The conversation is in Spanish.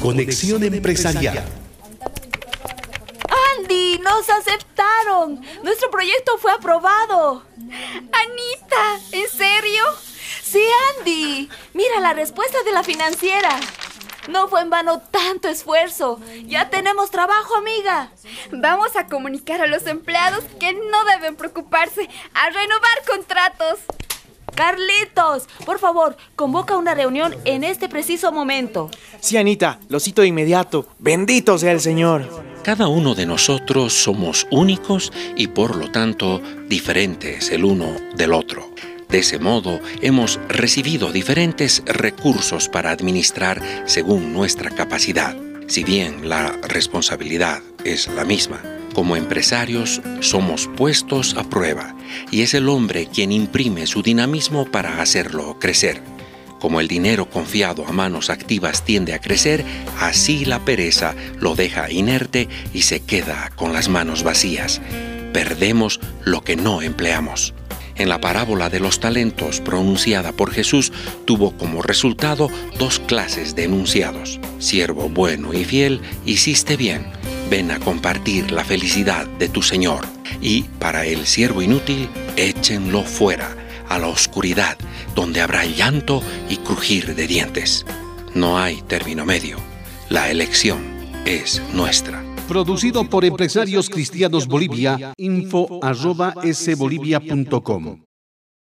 Conexión Empresarial. Andy, nos aceptaron. Nuestro proyecto fue aprobado. Anita, ¿en serio? Sí, Andy. Mira la respuesta de la financiera. No fue en vano tanto esfuerzo. Ya tenemos trabajo, amiga. Vamos a comunicar a los empleados que no deben preocuparse a renovar contratos. Carlitos, por favor, convoca una reunión en este preciso momento. Sí, Anita, lo cito de inmediato. Bendito sea el Señor. Cada uno de nosotros somos únicos y por lo tanto diferentes el uno del otro. De ese modo, hemos recibido diferentes recursos para administrar según nuestra capacidad, si bien la responsabilidad es la misma. Como empresarios somos puestos a prueba y es el hombre quien imprime su dinamismo para hacerlo crecer. Como el dinero confiado a manos activas tiende a crecer, así la pereza lo deja inerte y se queda con las manos vacías. Perdemos lo que no empleamos. En la parábola de los talentos pronunciada por Jesús tuvo como resultado dos clases de enunciados. Siervo bueno y fiel, hiciste bien ven a compartir la felicidad de tu Señor. Y para el siervo inútil, échenlo fuera, a la oscuridad, donde habrá llanto y crujir de dientes. No hay término medio. La elección es nuestra. Producido por Empresarios Cristianos Bolivia, info.